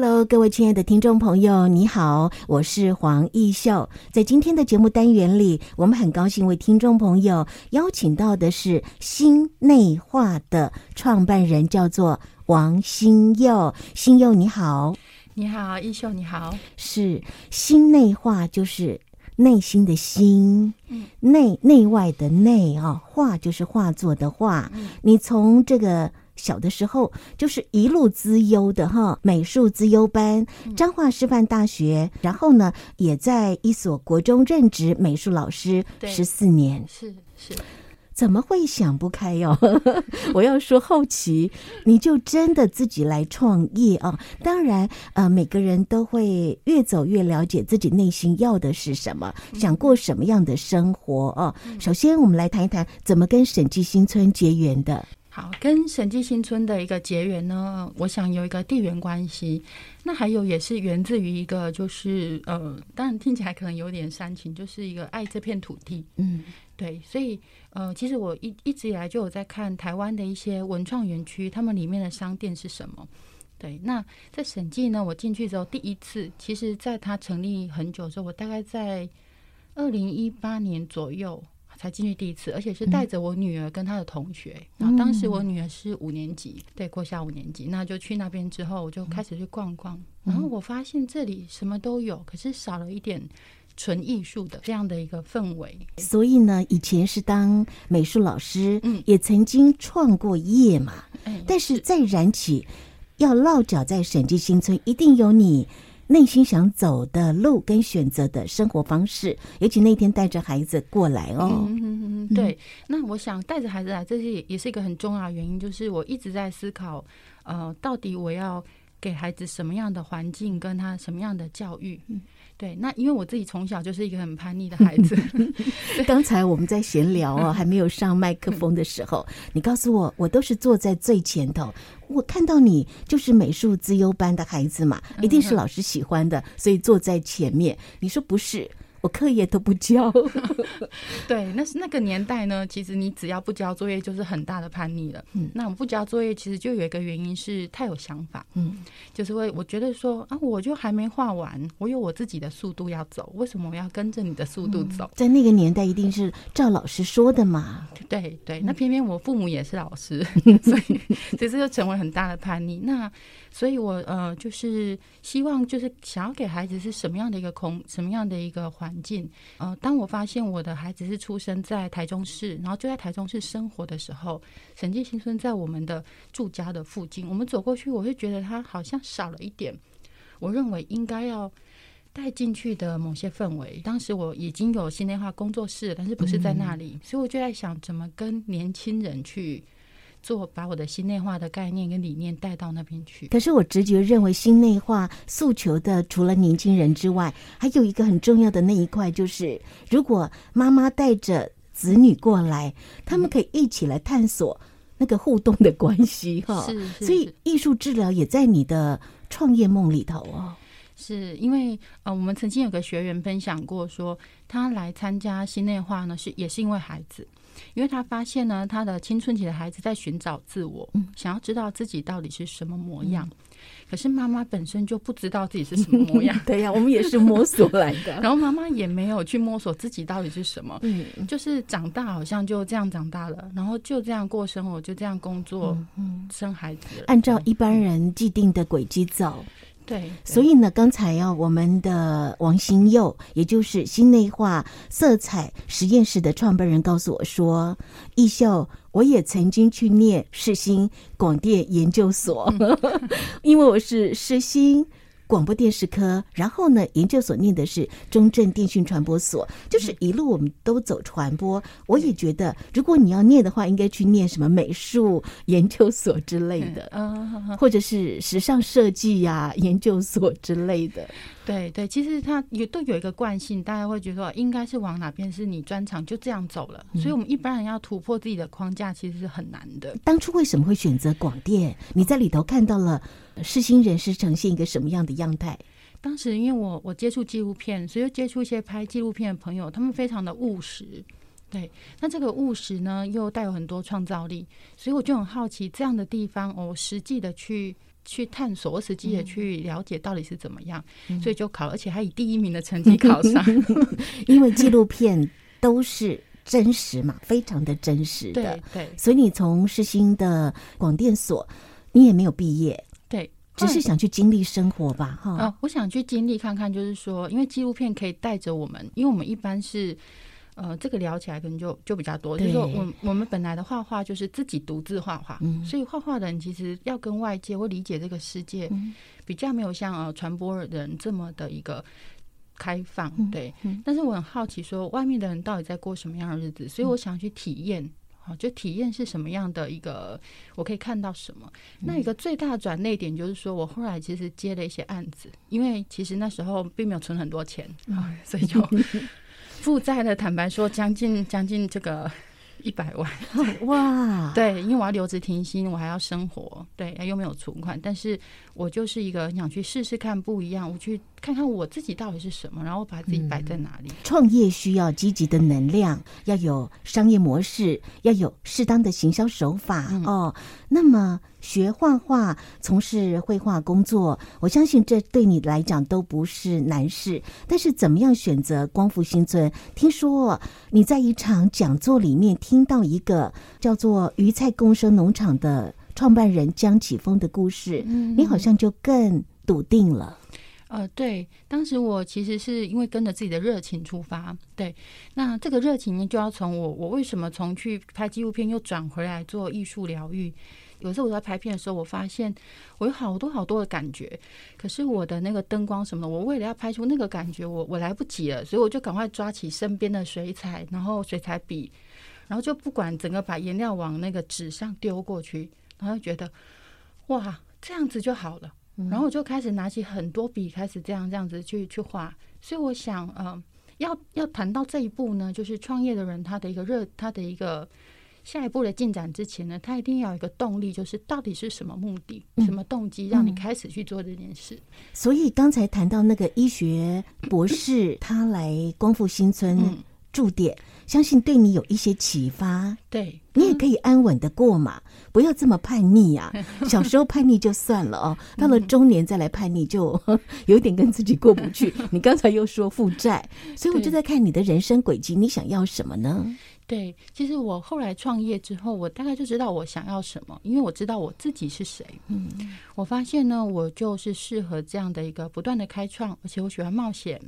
Hello，各位亲爱的听众朋友，你好，我是黄艺秀。在今天的节目单元里，我们很高兴为听众朋友邀请到的是心内化的创办人，叫做王新佑。新佑你好，你好，艺秀你好。是心内化，就是内心的心，嗯、内内外的内啊，画就是画作的画。嗯、你从这个。小的时候就是一路资优的哈，美术资优班，彰化师范大学，然后呢，也在一所国中任职美术老师十四年。是是，怎么会想不开哟？我要说后期你就真的自己来创业啊！当然，呃，每个人都会越走越了解自己内心要的是什么，想过什么样的生活啊。首先，我们来谈一谈怎么跟审计新村结缘的。好，跟审计新村的一个结缘呢，我想有一个地缘关系，那还有也是源自于一个，就是呃，当然听起来可能有点煽情，就是一个爱这片土地，嗯，对，所以呃，其实我一一直以来就有在看台湾的一些文创园区，他们里面的商店是什么，对，那在审计呢，我进去之后第一次，其实在它成立很久之后，我大概在二零一八年左右。才进去第一次，而且是带着我女儿跟她的同学。嗯、然后当时我女儿是五年级，对，过下五年级，那就去那边之后，我就开始去逛逛。嗯、然后我发现这里什么都有，可是少了一点纯艺术的这样的一个氛围。所以呢，以前是当美术老师，嗯，也曾经创过业嘛。嗯、但是再燃起要落脚在审计新村，一定有你。内心想走的路跟选择的生活方式，尤其那天带着孩子过来哦。嗯嗯嗯，对。那我想带着孩子来，这是也是一个很重要的原因，就是我一直在思考，呃，到底我要给孩子什么样的环境，跟他什么样的教育。嗯对，那因为我自己从小就是一个很叛逆的孩子。刚才我们在闲聊哦，还没有上麦克风的时候，你告诉我，我都是坐在最前头。我看到你就是美术资优班的孩子嘛，一定是老师喜欢的，所以坐在前面。你说不是？我课业都不交，对，那是那个年代呢。其实你只要不交作业，就是很大的叛逆了。嗯，那我不交作业，其实就有一个原因是太有想法。嗯，就是会我觉得说啊，我就还没画完，我有我自己的速度要走，为什么我要跟着你的速度走？在那个年代，一定是照老师说的嘛。对对，那偏偏我父母也是老师，所以这就成为很大的叛逆。那所以我呃，就是希望就是想要给孩子是什么样的一个空，什么样的一个环。环境，呃，当我发现我的孩子是出生在台中市，然后就在台中市生活的时候，审计新村在我们的住家的附近，我们走过去，我会觉得他好像少了一点，我认为应该要带进去的某些氛围。当时我已经有心内化工作室，但是不是在那里，嗯、所以我就在想，怎么跟年轻人去。做把我的心内化的概念跟理念带到那边去。可是我直觉认为，心内化诉求的除了年轻人之外，还有一个很重要的那一块，就是如果妈妈带着子女过来，他们可以一起来探索那个互动的关系哈。是，是，所以艺术治疗也在你的创业梦里头哦。是因为呃，我们曾经有个学员分享过说，说他来参加心内化呢，是也是因为孩子。因为他发现呢，他的青春期的孩子在寻找自我，嗯，想要知道自己到底是什么模样。嗯、可是妈妈本身就不知道自己是什么模样。对呀、啊，我们也是摸索来的。然后妈妈也没有去摸索自己到底是什么。嗯，就是长大好像就这样长大了，然后就这样过生活，就这样工作，嗯，生孩子，按照一般人既定的轨迹走。对，所以呢，刚才呀我们的王新佑，也就是心内画色彩实验室的创办人，告诉我说：“艺校，我也曾经去念世新广电研究所，因为我是世新广播电视科，然后呢，研究所念的是中正电讯传播所，就是一路我们都走传播。我也觉得，如果你要念的话，应该去念什么美术研究所之类的，嗯，或者是时尚设计呀研究所之类的。对对，其实它也都有一个惯性，大家会觉得应该是往哪边是你专长，就这样走了。所以，我们一般人要突破自己的框架，其实是很难的。当初为什么会选择广电？你在里头看到了世新人是呈现一个什么样的样态？当时因为我我接触纪录片，所以接触一些拍纪录片的朋友，他们非常的务实。对，那这个务实呢，又带有很多创造力，所以我就很好奇这样的地方，我实际的去。去探索，我实际的去了解到底是怎么样，嗯、所以就考，而且还以第一名的成绩考上。因为纪录片都是真实嘛，非常的真实的。对，对，所以你从世新的广电所，你也没有毕业，对，只是想去经历生活吧，哈。啊，我想去经历看看，就是说，因为纪录片可以带着我们，因为我们一般是。呃，这个聊起来可能就就比较多，就是说我我们本来的画画就是自己独自画画，嗯，所以画画的人其实要跟外界或理解这个世界，比较没有像呃传播人这么的一个开放，对。但是我很好奇，说外面的人到底在过什么样的日子，所以我想去体验，好，就体验是什么样的一个，我可以看到什么。那一个最大的转捩点就是说我后来其实接了一些案子，因为其实那时候并没有存很多钱，啊，所以就。负债的，坦白说，将近将近这个一百万 哇！对，因为我要留职停薪，我还要生活，对，又没有存款，但是我就是一个想去试试看不一样，我去。看看我自己到底是什么，然后把自己摆在哪里。创业需要积极的能量，要有商业模式，要有适当的行销手法哦。那么学画画、从事绘画工作，我相信这对你来讲都不是难事。但是怎么样选择光复新村？听说你在一场讲座里面听到一个叫做“鱼菜共生农场”的创办人江启峰的故事，你好像就更笃定了。呃，对，当时我其实是因为跟着自己的热情出发，对，那这个热情呢，就要从我，我为什么从去拍纪录片又转回来做艺术疗愈？有时候我在拍片的时候，我发现我有好多好多的感觉，可是我的那个灯光什么的，我为了要拍出那个感觉，我我来不及了，所以我就赶快抓起身边的水彩，然后水彩笔，然后就不管整个把颜料往那个纸上丢过去，然后觉得哇，这样子就好了。然后我就开始拿起很多笔，开始这样这样子去去画。所以我想，呃，要要谈到这一步呢，就是创业的人他的一个热，他的一个下一步的进展之前呢，他一定要有一个动力，就是到底是什么目的、什么动机让你开始去做这件事。嗯嗯、所以刚才谈到那个医学博士，他来光复新村驻点。嗯相信对你有一些启发，对，你也可以安稳的过嘛，不要这么叛逆呀。小时候叛逆就算了哦，到了中年再来叛逆就 有点跟自己过不去。你刚才又说负债，所以我就在看你的人生轨迹，你想要什么呢？对，其实我后来创业之后，我大概就知道我想要什么，因为我知道我自己是谁。嗯，我发现呢，我就是适合这样的一个不断的开创，而且我喜欢冒险。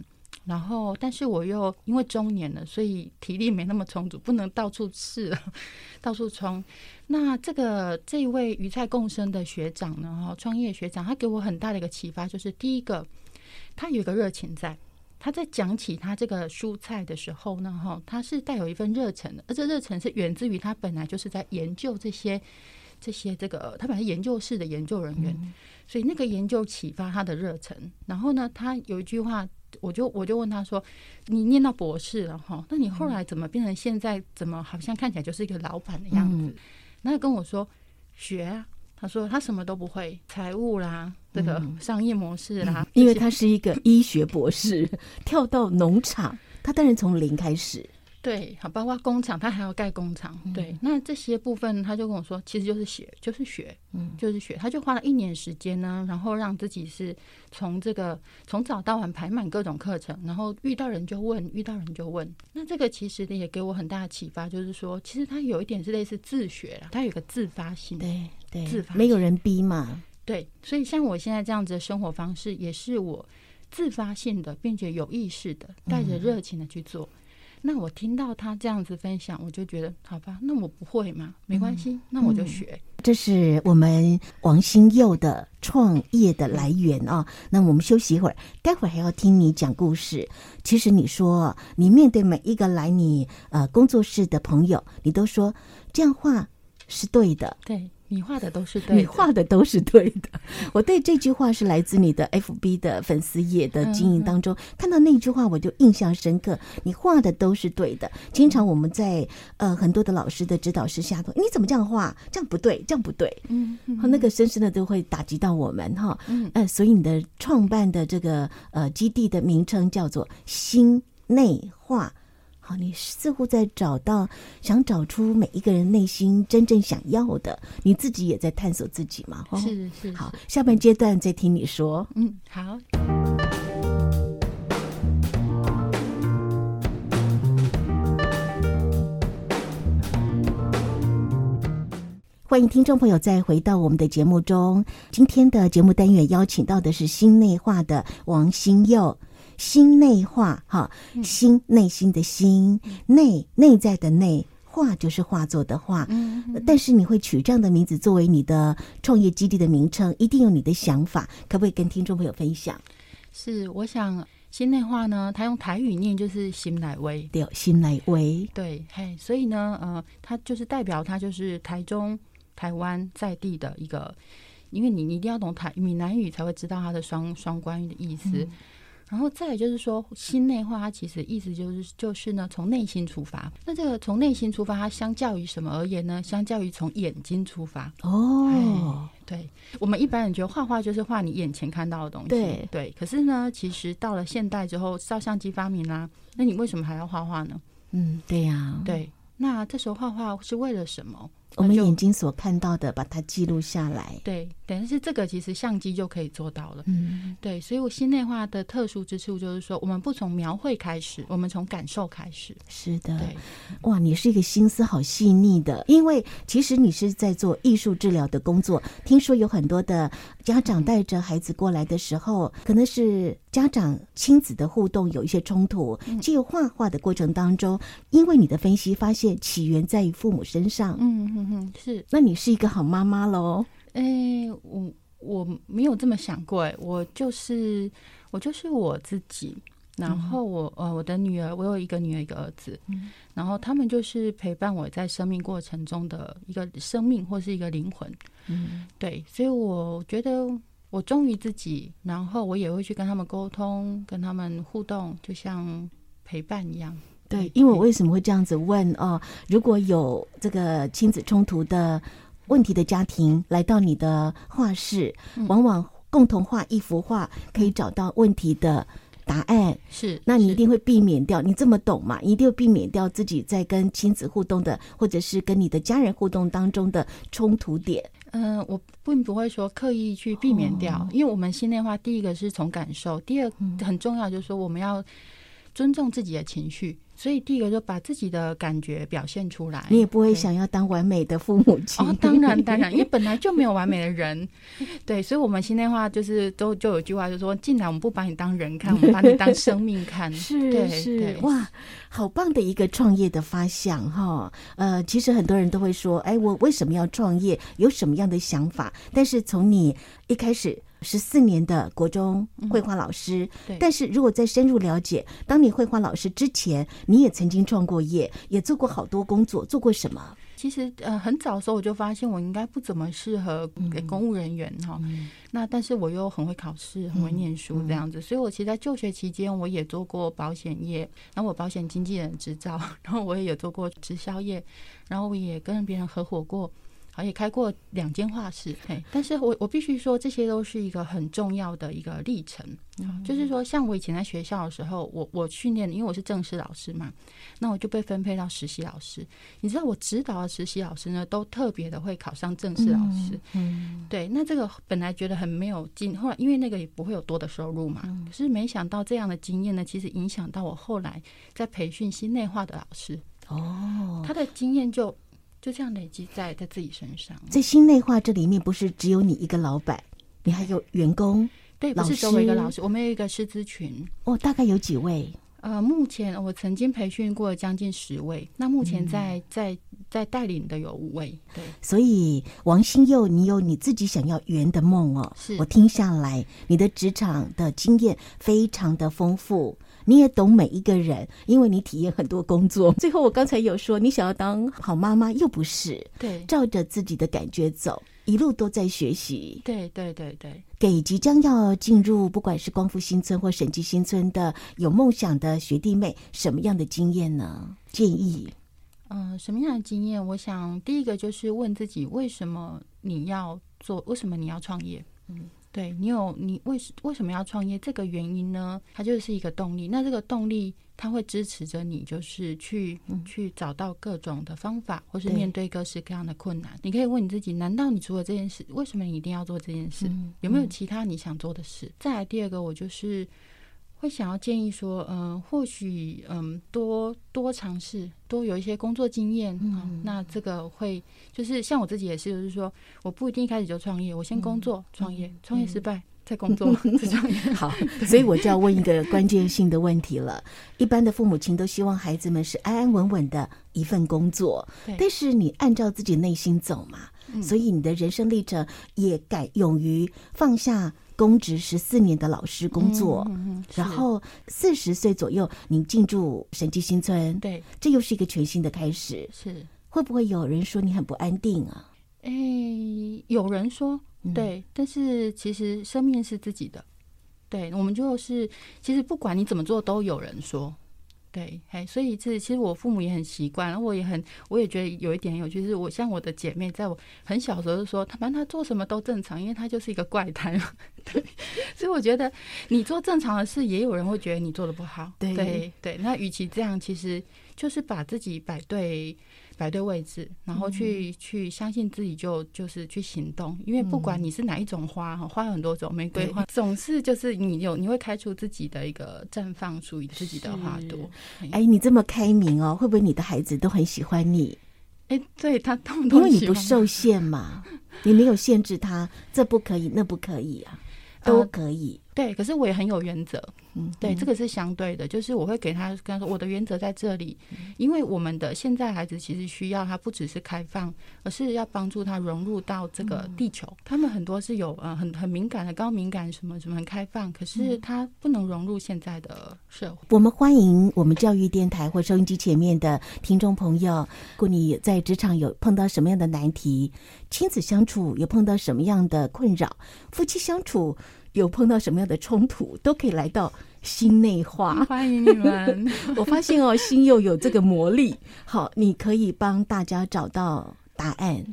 然后，但是我又因为中年了，所以体力没那么充足，不能到处试，到处冲。那这个这一位鱼菜共生的学长呢，哈，创业学长，他给我很大的一个启发，就是第一个，他有一个热情在，他在讲起他这个蔬菜的时候呢，哈，他是带有一份热忱的，而这热忱是源自于他本来就是在研究这些这些这个，他本来研究室的研究人员，嗯、所以那个研究启发他的热忱。然后呢，他有一句话。我就我就问他说：“你念到博士了哈？那你后来怎么变成现在？怎么好像看起来就是一个老板的样子？”那、嗯、他跟我说：“学啊。”他说：“他什么都不会，财务啦，这个商业模式啦。嗯”因为他是一个医学博士，跳到农场，他当然从零开始。对，好，包括工厂，他还要盖工厂。对，那这些部分，他就跟我说，其实就是学，就是学，嗯，就是学。他就花了一年时间呢，然后让自己是从这个从早到晚排满各种课程，然后遇到人就问，遇到人就问。那这个其实也给我很大的启发，就是说，其实他有一点是类似自学了，他有个自发性，对对，自发，没有人逼嘛。对，所以像我现在这样子的生活方式，也是我自发性的，并且有意识的，带着热情的去做。嗯那我听到他这样子分享，我就觉得好吧，那我不会嘛，没关系，那我就学。这是我们王新佑的创业的来源啊。那我们休息一会儿，待会儿还要听你讲故事。其实你说，你面对每一个来你呃工作室的朋友，你都说这样话是对的。对。你画的都是对的，你画的都是对的。我对这句话是来自你的 FB 的粉丝页的经营当中，看到那句话我就印象深刻。你画的都是对的。经常我们在呃很多的老师的指导师下头，你怎么这样画？这样不对，这样不对。嗯，那个深深的都会打击到我们哈。嗯，呃，所以你的创办的这个呃基地的名称叫做心内画。你似乎在找到，想找出每一个人内心真正想要的，你自己也在探索自己嘛？是是，是。好，下半阶段再听你说。嗯，好。欢迎听众朋友再回到我们的节目中。今天的节目单元邀请到的是心内画的王新佑。心内化，哈，心内心的心，内内在的内，画就是画作的画。嗯，但是你会取这样的名字作为你的创业基地的名称，一定有你的想法，可不可以跟听众朋友分享？是，我想心内画呢，他用台语念就是心乃威，对，心乃威，对，嘿，所以呢，呃，它就是代表它就是台中、台湾在地的一个，因为你你一定要懂台闽南语才会知道它的双双关语的意思。嗯然后再就是说，心内画，它其实意思就是就是呢，从内心出发。那这个从内心出发，它相较于什么而言呢？相较于从眼睛出发。哦，对，我们一般人觉得画画就是画你眼前看到的东西。对对。可是呢，其实到了现代之后，照相机发明啦，那你为什么还要画画呢？嗯，对呀。对。那这时候画画是为了什么？我们眼睛所看到的，把它记录下来。对，等于是这个，其实相机就可以做到了。嗯，对，所以我心内画的特殊之处就是说，我们不从描绘开始，我们从感受开始。是的，对，哇，你是一个心思好细腻的，因为其实你是在做艺术治疗的工作。听说有很多的家长带着孩子过来的时候，可能是家长亲子的互动有一些冲突，只有画画的过程当中，因为你的分析发现起源在于父母身上。嗯。嗯哼，是，那你是一个好妈妈喽？哎、欸，我我没有这么想过，哎，我就是我就是我自己。然后我呃，我的女儿，我有一个女儿，一个儿子，嗯、然后他们就是陪伴我在生命过程中的一个生命或是一个灵魂。嗯，对，所以我觉得我忠于自己，然后我也会去跟他们沟通，跟他们互动，就像陪伴一样。对，因为我为什么会这样子问哦？如果有这个亲子冲突的问题的家庭来到你的画室，嗯、往往共同画一幅画，可以找到问题的答案。是，那你一定会避免掉，你这么懂嘛？一定会避免掉自己在跟亲子互动的，或者是跟你的家人互动当中的冲突点。嗯、呃，我并不会说刻意去避免掉，哦、因为我们心内话第一个是从感受，第二很重要就是说我们要尊重自己的情绪。所以第一个就把自己的感觉表现出来，你也不会想要当完美的父母亲哦。当然当然，因为本来就没有完美的人，对，所以我们现在话就是都就有一句话，就是说，进来我们不把你当人看，我们把你当生命看。是对是对哇，好棒的一个创业的发想哈。呃，其实很多人都会说，哎，我为什么要创业？有什么样的想法？但是从你一开始。十四年的国中绘画老师。但是如果再深入了解，当你绘画老师之前，你也曾经创过业，也做过好多工作，做过什么？其实呃，很早的时候我就发现我应该不怎么适合给公务人员哈。嗯、那但是我又很会考试，很会念书这样子，所以我其实，在就学期间，我也做过保险业，然后我保险经纪人执照，然后我也有做过直销业，然后我也跟别人合伙过。好，也开过两间画室，嘿，但是我我必须说，这些都是一个很重要的一个历程。嗯、就是说，像我以前在学校的时候，我我训练，因为我是正式老师嘛，那我就被分配到实习老师。你知道，我指导的实习老师呢，都特别的会考上正式老师。嗯，对，那这个本来觉得很没有经，后来因为那个也不会有多的收入嘛，嗯、可是没想到这样的经验呢，其实影响到我后来在培训新内化的老师。哦，他的经验就。就这样累积在在自己身上，在心内化这里面，不是只有你一个老板，你还有员工，对，不是只有一个老师，我们有一个师资群。哦，大概有几位？呃，目前我曾经培训过将近十位，那目前在、嗯、在在带领的有五位。对，所以王新佑，你有你自己想要圆的梦哦。是我听下来，你的职场的经验非常的丰富，你也懂每一个人，因为你体验很多工作。最后，我刚才有说，你想要当好妈妈，又不是对，照着自己的感觉走。一路都在学习，对对对对，给即将要进入不管是光复新村或审计新村的有梦想的学弟妹，什么样的经验呢？建议，嗯、呃，什么样的经验？我想第一个就是问自己，为什么你要做？为什么你要创业？嗯，对你有你为为什么要创业？这个原因呢，它就是一个动力。那这个动力。它会支持着你，就是去去找到各种的方法，或是面对各式各样的困难。你可以问你自己：难道你除了这件事，为什么你一定要做这件事？有没有其他你想做的事？再来第二个，我就是会想要建议说，嗯，或许嗯，多多尝试，多有一些工作经验。嗯，那这个会就是像我自己也是，就是说，我不一定一开始就创业，我先工作创业，创业失败。再工作 再创业好，所以我就要问一个关键性的问题了。一般的父母亲都希望孩子们是安安稳稳的一份工作，但是你按照自己内心走嘛，所以你的人生历程也敢勇于放下公职十四年的老师工作，然后四十岁左右您进驻审计新村，对，这又是一个全新的开始。是会不会有人说你很不安定啊？哎，有人说。对，但是其实生命是自己的，对，我们就是其实不管你怎么做，都有人说，对，哎，所以这其实我父母也很习惯，然后我也很，我也觉得有一点有趣，就是我像我的姐妹，在我很小的时候就说，她反正她做什么都正常，因为她就是一个怪胎嘛，对，所以我觉得你做正常的事，也有人会觉得你做的不好，对对对，那与其这样，其实就是把自己摆对。摆对位置，然后去、嗯、去相信自己就，就就是去行动。因为不管你是哪一种花，花有很多种，玫瑰花总是就是你有你会开出自己的一个绽放属于自己的花朵。哎，你这么开明哦，会不会你的孩子都很喜欢你？哎，对他，因为你不受限嘛，你没有限制他，这不可以，那不可以啊，都可以。呃、对，可是我也很有原则。嗯，对，这个是相对的，就是我会给他跟他说，我的原则在这里，因为我们的现在孩子其实需要他不只是开放，而是要帮助他融入到这个地球。他们很多是有呃很很敏感的高敏感什么什么很开放，可是他不能融入现在的社会。我们欢迎我们教育电台或收音机前面的听众朋友，如果你在职场有碰到什么样的难题，亲子相处有碰到什么样的困扰，夫妻相处。有碰到什么样的冲突，都可以来到心内话。欢迎你们！我发现哦，心又有这个魔力，好，你可以帮大家找到答案，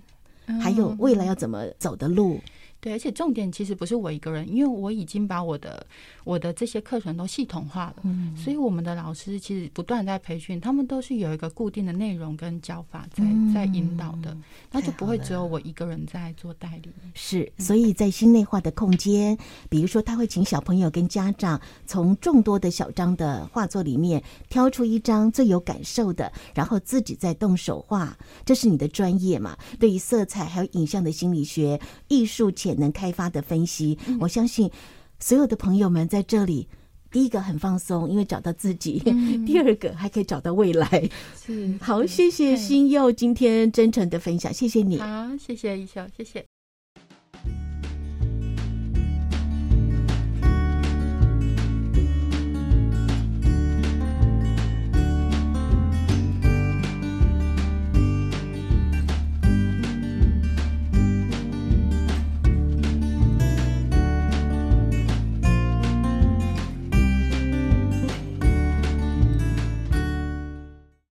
还有未来要怎么走的路。对，而且重点其实不是我一个人，因为我已经把我的我的这些课程都系统化了，嗯，所以我们的老师其实不断在培训，他们都是有一个固定的内容跟教法在在引导的，那就不会只有我一个人在做代理。是，所以在心内话的空间，比如说他会请小朋友跟家长从众多的小张的画作里面挑出一张最有感受的，然后自己再动手画，这是你的专业嘛？对于色彩还有影像的心理学、艺术潜能开发的分析，我相信所有的朋友们在这里，第一个很放松，因为找到自己；第二个还可以找到未来。是好，谢谢星佑今天真诚的分享，谢谢你。好，谢谢一笑，谢谢。